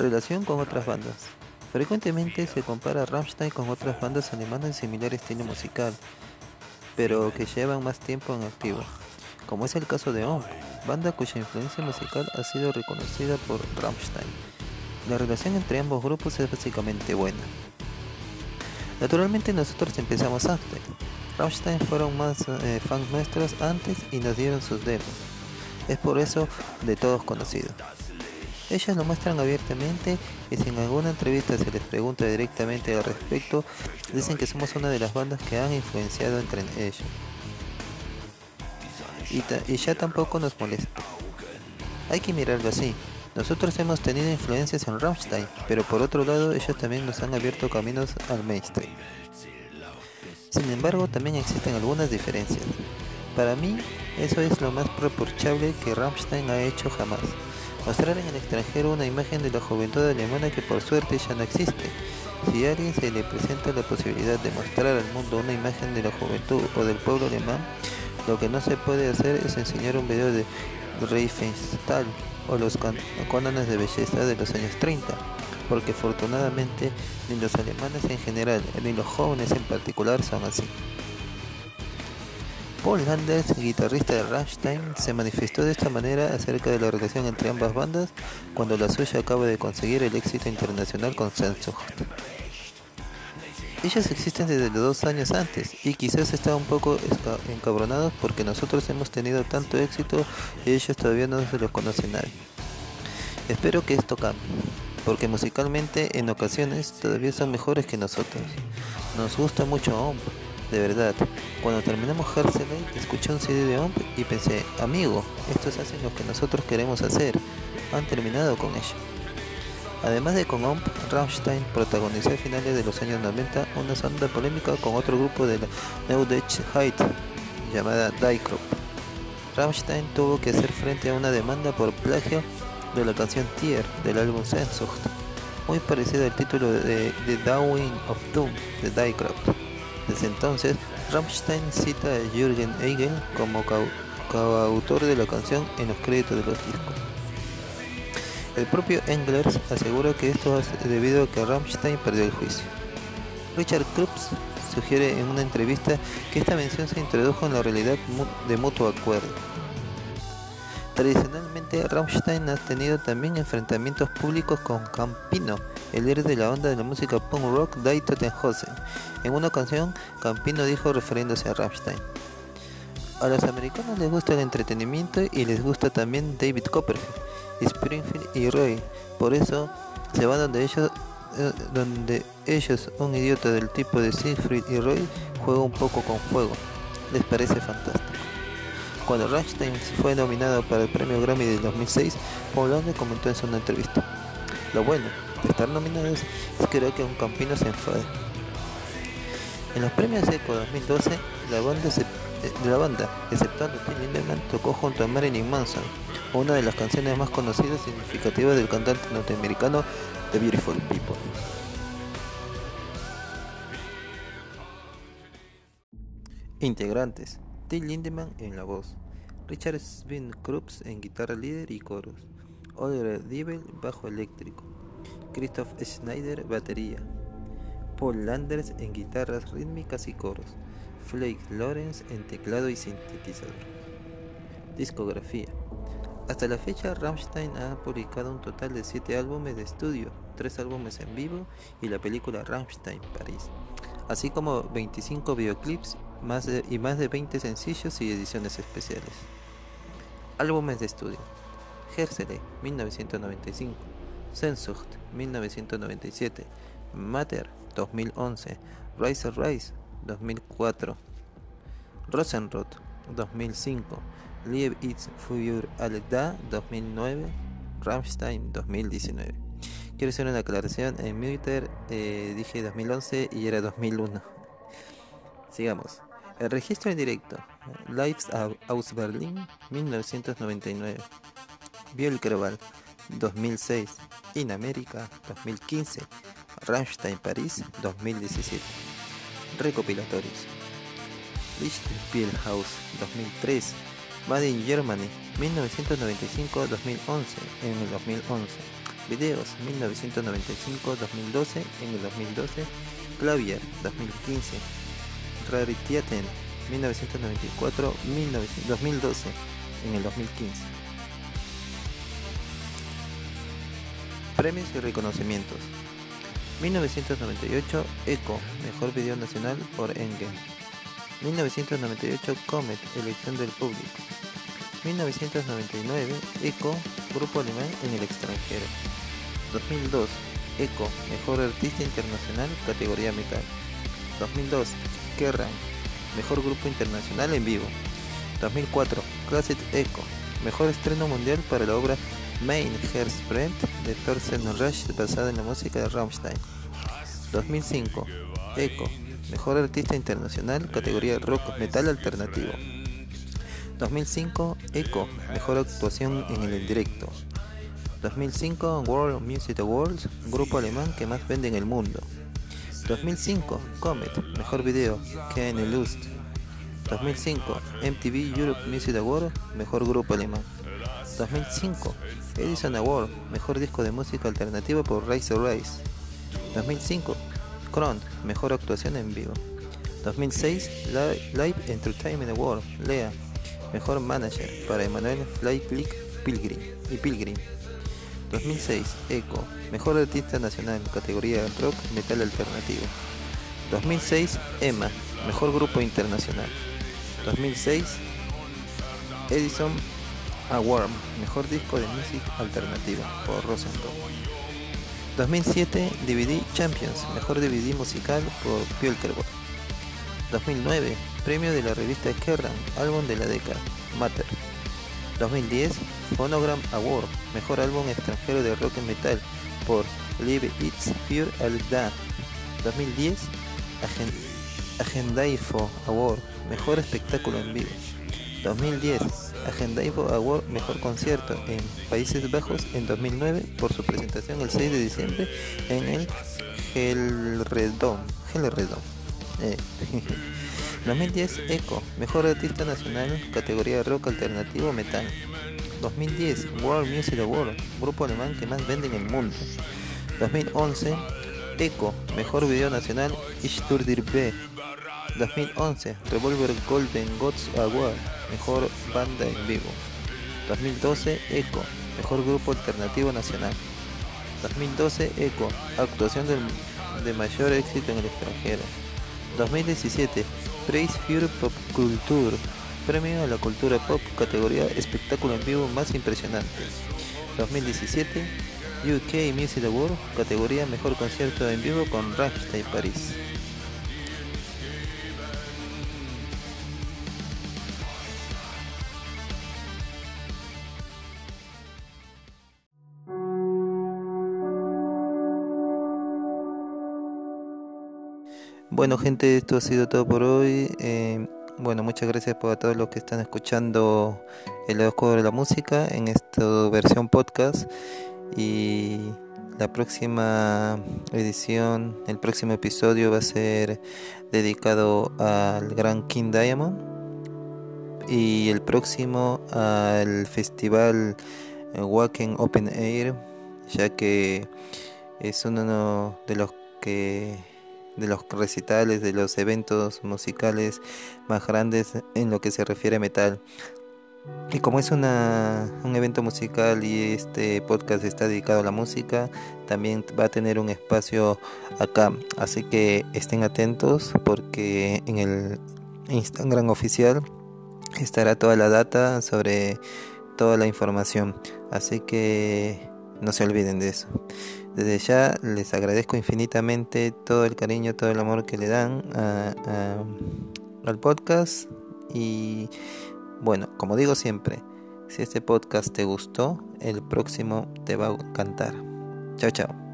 Relación con otras bandas. Frecuentemente se compara a Rammstein con otras bandas alemanas de similar estilo musical, pero que llevan más tiempo en activo, como es el caso de OMP, banda cuya influencia musical ha sido reconocida por Rammstein. La relación entre ambos grupos es básicamente buena. Naturalmente nosotros empezamos antes. Rammstein fueron más eh, fans nuestros antes y nos dieron sus demos. Es por eso de todos conocidos. Ellos lo muestran abiertamente y si en alguna entrevista se les pregunta directamente al respecto, dicen que somos una de las bandas que han influenciado entre ellos. Y, ya tampoco nos molesta. Hay que mirarlo así. Nosotros hemos tenido influencias en Rammstein, pero por otro lado ellos también nos han abierto caminos al mainstream. Sin embargo, también existen algunas diferencias. Para mí, eso es lo más proporchable que Rammstein ha hecho jamás mostrar en el extranjero una imagen de la juventud alemana que por suerte ya no existe. Si a alguien se le presenta la posibilidad de mostrar al mundo una imagen de la juventud o del pueblo alemán, lo que no se puede hacer es enseñar un video de Riefenstahl o los cánones de belleza de los años 30, porque afortunadamente ni los alemanes en general ni los jóvenes en particular son así. Paul Landers, guitarrista de Rammstein, se manifestó de esta manera acerca de la relación entre ambas bandas cuando la suya acaba de conseguir el éxito internacional con Sehnsucht. Ellos existen desde los dos años antes y quizás están un poco encabronados porque nosotros hemos tenido tanto éxito y ellos todavía no se los conoce nadie. Espero que esto cambie, porque musicalmente en ocasiones todavía son mejores que nosotros. Nos gusta mucho OMP de verdad. Cuando terminamos Herseley, escuché un CD de OMP y pensé, amigo, estos hacen lo que nosotros queremos hacer. Han terminado con ello. Además de con OMP, Rammstein protagonizó a finales de los años 90 una sonda polémica con otro grupo de la New Dutch Height llamada Diekrop. Rammstein tuvo que hacer frente a una demanda por plagio de la canción Tier del álbum Sehnsucht, muy parecida al título de The Dawing of Doom de Diekrop. Desde entonces, Rammstein cita a Jürgen Eigel como coautor de la canción en los créditos de los discos. El propio Englers asegura que esto es debido a que Rammstein perdió el juicio. Richard Krups sugiere en una entrevista que esta mención se introdujo en la realidad de mutuo acuerdo. Tradicionalmente, Rammstein ha tenido también enfrentamientos públicos con Campino, el líder de la onda de la música punk rock Die Tottenhausen. En una ocasión, Campino dijo refiriéndose a Rammstein. A los americanos les gusta el entretenimiento y les gusta también David Copperfield, Springfield y Roy. Por eso se van donde ellos, eh, donde ellos, un idiota del tipo de Siegfried y Roy, juega un poco con fuego. Les parece fantástico. Cuando Rammstein fue nominado para el premio Grammy del 2006, Paul comentó en su entrevista. Lo bueno de estar nominados es que creo que un campino se enfade. En los premios ECO 2012, la banda, de la banda exceptuando Tim Lindemann, tocó junto a Marilyn Manson, una de las canciones más conocidas y significativas del cantante norteamericano The Beautiful People. Integrantes: Tim Lindemann en la voz, Richard Sven Krups en guitarra líder y coros, Oliver Diebel bajo eléctrico, Christoph Schneider batería, Paul Landers en guitarras rítmicas y coros, Flake Lawrence en teclado y sintetizador. Discografía. Hasta la fecha, Rammstein ha publicado un total de 7 álbumes de estudio, 3 álbumes en vivo y la película Rammstein París, así como 25 videoclips más y más de 20 sencillos y ediciones especiales. Álbumes de estudio. Herzele, 1995. Sehnsucht 1997, Mater 2011, Rise Rise 2004, Rosenrot 2005, Lieb It's Für Alda 2009, Rammstein 2019. Quiero hacer una aclaración, en Twitter eh, dije 2011 y era 2001. Sigamos. Registro en directo. Lives aus Berlin 1999. Biel 2006. In America 2015, Rammstein París 2017. Recopilatorios. Lichtenspielhaus 2003, Made in Germany 1995-2011 en el 2011. Videos 1995-2012 en el 2012. Clavier 2015. Raritiaten 1994-2012 en el 2015. Premios y reconocimientos. 1998 ECO, Mejor Video Nacional por Engen. 1998 Comet, Elección del Público. 1999 ECO, Grupo Alemán en el extranjero. 2002 ECO, Mejor Artista Internacional, categoría metal. 2002 Kerrang, Mejor Grupo Internacional en vivo. 2004 Classic ECO, Mejor estreno mundial para la obra Main Hairspray de Thorsten Rush basada en la música de Rammstein. 2005 Echo, Mejor Artista Internacional, categoría Rock Metal Alternativo. 2005 Echo, Mejor Actuación en el Directo. 2005 World Music Awards, grupo alemán que más vende en el mundo. 2005 Comet, Mejor Video, Ken Lust. 2005 MTV Europe Music Award, Mejor Grupo Alemán. 2005 Edison Award, Mejor Disco de Música Alternativa por Rise Rise. 2005 Kron, Mejor Actuación en Vivo. 2006 Live Entertainment Award, LEA, Mejor Manager para Emanuel Fly Pilgrim y Pilgrim. 2006 Echo, Mejor Artista Nacional, categoría Rock Metal Alternativo. 2006 EMA, Mejor Grupo Internacional. 2006 Edison Award, Mejor Disco de Música Alternativa por Rosenthal. 2007 DVD Champions, Mejor DVD Musical por Pielkerbot. 2009 Premio de la revista Kerrang, Álbum de la década, Matter. 2010 Phonogram Award, Mejor Álbum Extranjero de Rock and Metal por Live It's Fear Al 2010 Agendaifo Award, Mejor Espectáculo en Vivo. 2010 Agendaivo Award Mejor Concierto en Países Bajos en 2009 por su presentación el 6 de diciembre en el. Gelredom. Eh. 2010 ECO Mejor Artista Nacional categoría Rock Alternativo Metal. 2010 World Music Award Grupo alemán que más vende en el mundo. 2011 ECO Mejor Video Nacional Ishturdir B 2011 Revolver Golden Gods Award Mejor Banda en Vivo. 2012 ECO, Mejor Grupo Alternativo Nacional. 2012 ECO, Actuación de mayor éxito en el extranjero. 2017 Praise Fury Pop Culture, Premio a la Cultura Pop, categoría Espectáculo en Vivo más impresionante. 2017 UK Music Award, categoría Mejor Concierto en Vivo con Rammstein París. Bueno gente, esto ha sido todo por hoy. Eh, bueno, muchas gracias por todos los que están escuchando el oscuro de la música en esta versión podcast. Y la próxima edición, el próximo episodio va a ser dedicado al Gran King Diamond. Y el próximo al festival Wacken Open Air, ya que es uno de los que de los recitales, de los eventos musicales más grandes en lo que se refiere a metal. Y como es una, un evento musical y este podcast está dedicado a la música, también va a tener un espacio acá. Así que estén atentos porque en el Instagram oficial estará toda la data sobre toda la información. Así que no se olviden de eso. Desde ya les agradezco infinitamente todo el cariño, todo el amor que le dan al podcast. Y bueno, como digo siempre, si este podcast te gustó, el próximo te va a encantar. Chao, chao.